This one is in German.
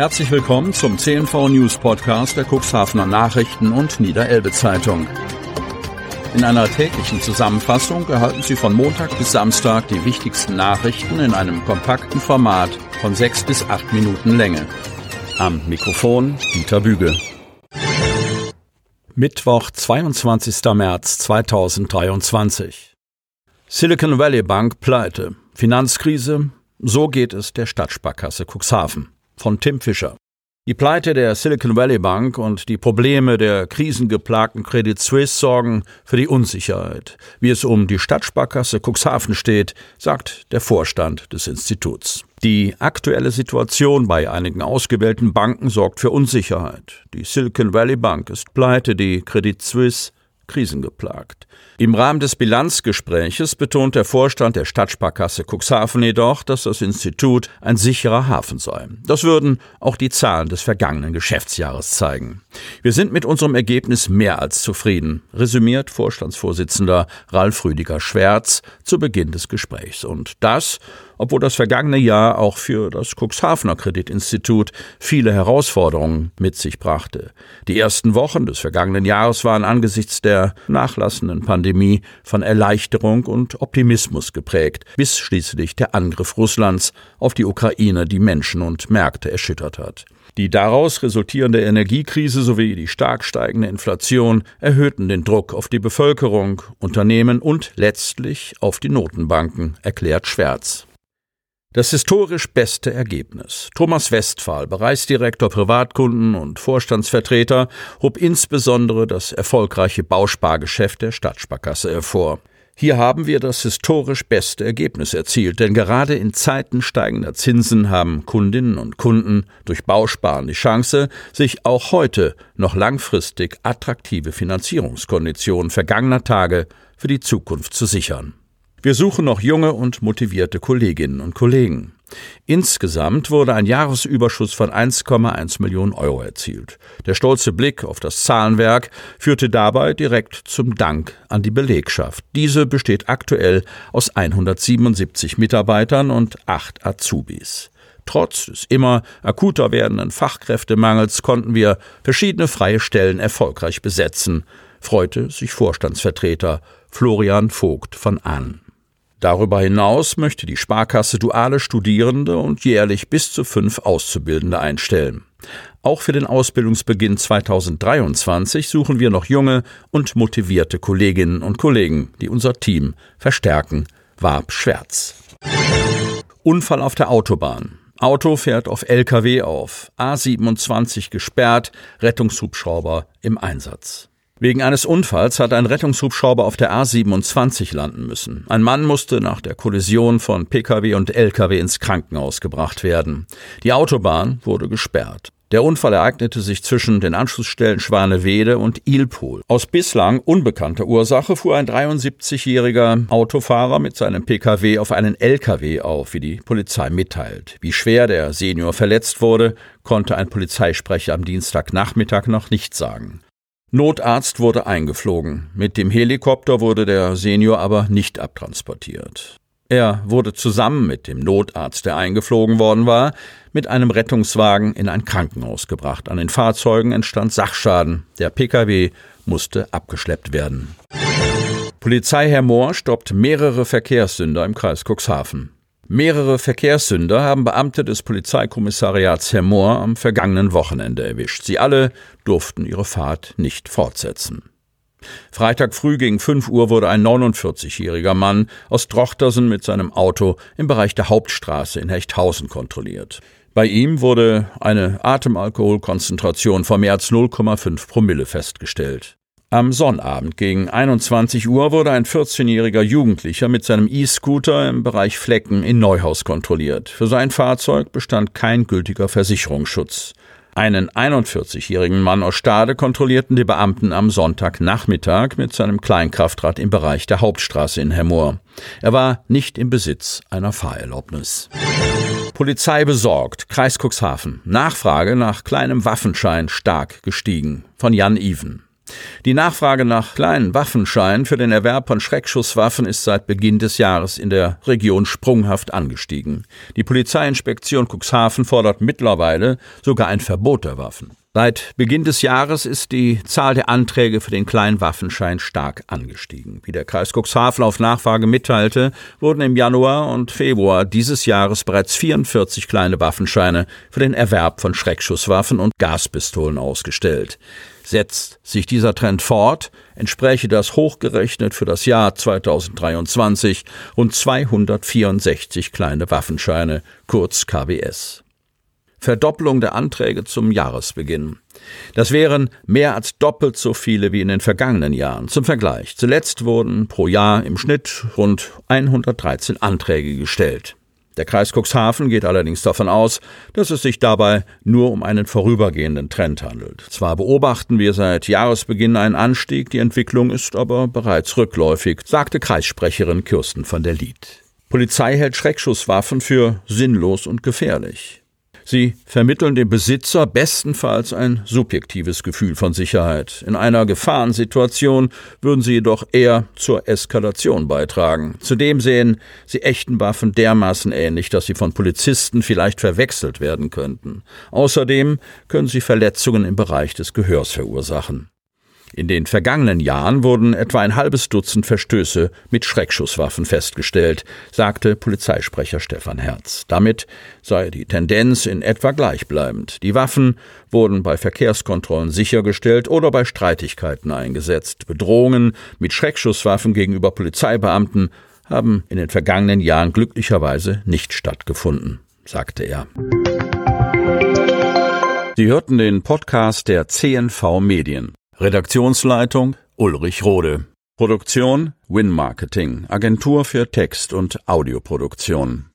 Herzlich willkommen zum CNV News Podcast der Cuxhavener Nachrichten und Niederelbe Zeitung. In einer täglichen Zusammenfassung erhalten Sie von Montag bis Samstag die wichtigsten Nachrichten in einem kompakten Format von sechs bis acht Minuten Länge. Am Mikrofon Dieter Büge. Mittwoch, 22. März 2023. Silicon Valley Bank pleite. Finanzkrise. So geht es der Stadtsparkasse Cuxhaven von Tim Fischer. Die Pleite der Silicon Valley Bank und die Probleme der krisengeplagten Credit Suisse sorgen für die Unsicherheit. Wie es um die Stadtsparkasse Cuxhaven steht, sagt der Vorstand des Instituts. Die aktuelle Situation bei einigen ausgewählten Banken sorgt für Unsicherheit. Die Silicon Valley Bank ist pleite, die Credit Suisse krisengeplagt. Im Rahmen des Bilanzgespräches betont der Vorstand der Stadtsparkasse Cuxhaven jedoch, dass das Institut ein sicherer Hafen sei. Das würden auch die Zahlen des vergangenen Geschäftsjahres zeigen. Wir sind mit unserem Ergebnis mehr als zufrieden, resümiert Vorstandsvorsitzender Ralf Rüdiger Schwärz zu Beginn des Gesprächs. Und das, obwohl das vergangene Jahr auch für das Cuxhavener Kreditinstitut viele Herausforderungen mit sich brachte. Die ersten Wochen des vergangenen Jahres waren angesichts der nachlassenden Pandemie von Erleichterung und Optimismus geprägt, bis schließlich der Angriff Russlands auf die Ukraine die Menschen und Märkte erschüttert hat. Die daraus resultierende Energiekrise sowie die stark steigende Inflation erhöhten den Druck auf die Bevölkerung, Unternehmen und letztlich auf die Notenbanken, erklärt Schwärz. Das historisch beste Ergebnis. Thomas Westphal, Bereichsdirektor Privatkunden und Vorstandsvertreter, hob insbesondere das erfolgreiche Bauspargeschäft der Stadtsparkasse hervor. Hier haben wir das historisch beste Ergebnis erzielt, denn gerade in Zeiten steigender Zinsen haben Kundinnen und Kunden durch Bausparen die Chance, sich auch heute noch langfristig attraktive Finanzierungskonditionen vergangener Tage für die Zukunft zu sichern. Wir suchen noch junge und motivierte Kolleginnen und Kollegen. Insgesamt wurde ein Jahresüberschuss von 1,1 Millionen Euro erzielt. Der stolze Blick auf das Zahlenwerk führte dabei direkt zum Dank an die Belegschaft. Diese besteht aktuell aus 177 Mitarbeitern und acht Azubis. Trotz des immer akuter werdenden Fachkräftemangels konnten wir verschiedene freie Stellen erfolgreich besetzen, freute sich Vorstandsvertreter Florian Vogt von Ahn. Darüber hinaus möchte die Sparkasse duale Studierende und jährlich bis zu fünf Auszubildende einstellen. Auch für den Ausbildungsbeginn 2023 suchen wir noch junge und motivierte Kolleginnen und Kollegen, die unser Team verstärken, warb Schwärz. Unfall auf der Autobahn. Auto fährt auf LKW auf, A27 gesperrt, Rettungshubschrauber im Einsatz. Wegen eines Unfalls hat ein Rettungshubschrauber auf der A27 landen müssen. Ein Mann musste nach der Kollision von Pkw und Lkw ins Krankenhaus gebracht werden. Die Autobahn wurde gesperrt. Der Unfall ereignete sich zwischen den Anschlussstellen Schwanewede und Ilpol. Aus bislang unbekannter Ursache fuhr ein 73-jähriger Autofahrer mit seinem Pkw auf einen Lkw auf, wie die Polizei mitteilt. Wie schwer der Senior verletzt wurde, konnte ein Polizeisprecher am Dienstagnachmittag noch nicht sagen. Notarzt wurde eingeflogen. Mit dem Helikopter wurde der Senior aber nicht abtransportiert. Er wurde zusammen mit dem Notarzt, der eingeflogen worden war, mit einem Rettungswagen in ein Krankenhaus gebracht. An den Fahrzeugen entstand Sachschaden. Der Pkw musste abgeschleppt werden. Polizei Herr Mohr stoppt mehrere Verkehrssünder im Kreis Cuxhaven. Mehrere Verkehrssünder haben Beamte des Polizeikommissariats Hermoor am vergangenen Wochenende erwischt. Sie alle durften ihre Fahrt nicht fortsetzen. Freitag früh gegen 5 Uhr wurde ein 49-jähriger Mann aus Drochtersen mit seinem Auto im Bereich der Hauptstraße in Hechthausen kontrolliert. Bei ihm wurde eine Atemalkoholkonzentration von mehr als 0,5 Promille festgestellt. Am Sonnabend gegen 21 Uhr wurde ein 14-jähriger Jugendlicher mit seinem E-Scooter im Bereich Flecken in Neuhaus kontrolliert. Für sein Fahrzeug bestand kein gültiger Versicherungsschutz. Einen 41-jährigen Mann aus Stade kontrollierten die Beamten am Sonntagnachmittag mit seinem Kleinkraftrad im Bereich der Hauptstraße in Hemmoor. Er war nicht im Besitz einer Fahrerlaubnis. Polizei besorgt, Kreis Cuxhaven. Nachfrage nach kleinem Waffenschein stark gestiegen. Von Jan Even. Die Nachfrage nach kleinen Waffenscheinen für den Erwerb von Schreckschusswaffen ist seit Beginn des Jahres in der Region sprunghaft angestiegen. Die Polizeiinspektion Cuxhaven fordert mittlerweile sogar ein Verbot der Waffen. Seit Beginn des Jahres ist die Zahl der Anträge für den kleinen Waffenschein stark angestiegen. Wie der Kreis Cuxhaven auf Nachfrage mitteilte, wurden im Januar und Februar dieses Jahres bereits 44 kleine Waffenscheine für den Erwerb von Schreckschusswaffen und Gaspistolen ausgestellt. Setzt sich dieser Trend fort, entspräche das hochgerechnet für das Jahr 2023 rund 264 kleine Waffenscheine, kurz KWS. Verdopplung der Anträge zum Jahresbeginn. Das wären mehr als doppelt so viele wie in den vergangenen Jahren. Zum Vergleich. Zuletzt wurden pro Jahr im Schnitt rund 113 Anträge gestellt. Der Kreis Cuxhaven geht allerdings davon aus, dass es sich dabei nur um einen vorübergehenden Trend handelt. Zwar beobachten wir seit Jahresbeginn einen Anstieg, die Entwicklung ist aber bereits rückläufig, sagte Kreissprecherin Kirsten von der Lied. Polizei hält Schreckschusswaffen für sinnlos und gefährlich. Sie vermitteln dem Besitzer bestenfalls ein subjektives Gefühl von Sicherheit. In einer Gefahrensituation würden sie jedoch eher zur Eskalation beitragen. Zudem sehen sie echten Waffen dermaßen ähnlich, dass sie von Polizisten vielleicht verwechselt werden könnten. Außerdem können sie Verletzungen im Bereich des Gehörs verursachen. In den vergangenen Jahren wurden etwa ein halbes Dutzend Verstöße mit Schreckschusswaffen festgestellt, sagte Polizeisprecher Stefan Herz. Damit sei die Tendenz in etwa gleichbleibend. Die Waffen wurden bei Verkehrskontrollen sichergestellt oder bei Streitigkeiten eingesetzt. Bedrohungen mit Schreckschusswaffen gegenüber Polizeibeamten haben in den vergangenen Jahren glücklicherweise nicht stattgefunden, sagte er. Sie hörten den Podcast der CNV Medien. Redaktionsleitung Ulrich Rode. Produktion Win Marketing, Agentur für Text- und Audioproduktion.